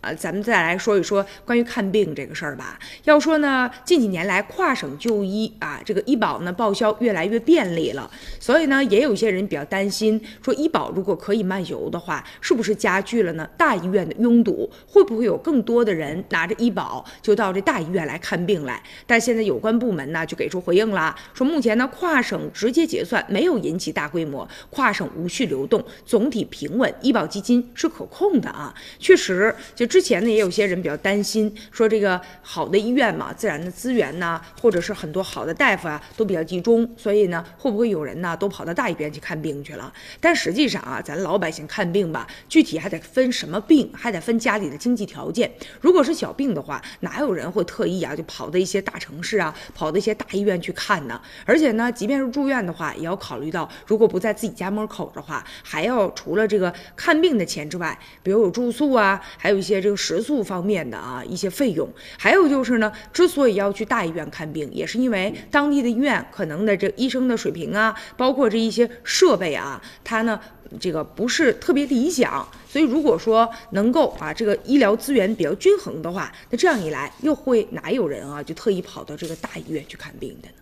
啊，咱们再来说一说关于看病这个事儿吧。要说呢，近几年来跨省就医啊，这个医保呢报销越来越便利了，所以呢，也有一些人比较担心，说医保如果可以漫游的话，是不是加剧了呢大医院的拥堵？会不会有更多的人拿着医保就到这大医院来看病来？但现在有关部门呢就给出回应了，说目前呢跨省直接结算没有引起大规模跨省无序流动，总体平稳，医保基金是可控的啊。确实就。之前呢，也有些人比较担心，说这个好的医院嘛，自然的资源呐，或者是很多好的大夫啊，都比较集中，所以呢，会不会有人呢，都跑到大医院去看病去了？但实际上啊，咱老百姓看病吧，具体还得分什么病，还得分家里的经济条件。如果是小病的话，哪有人会特意啊，就跑到一些大城市啊，跑到一些大医院去看呢？而且呢，即便是住院的话，也要考虑到，如果不在自己家门口的话，还要除了这个看病的钱之外，比如有住宿啊，还有一些这个食宿方面的啊一些费用，还有就是呢，之所以要去大医院看病，也是因为当地的医院可能的这医生的水平啊，包括这一些设备啊，它呢这个不是特别理想，所以如果说能够啊这个医疗资源比较均衡的话，那这样一来，又会哪有人啊就特意跑到这个大医院去看病的呢？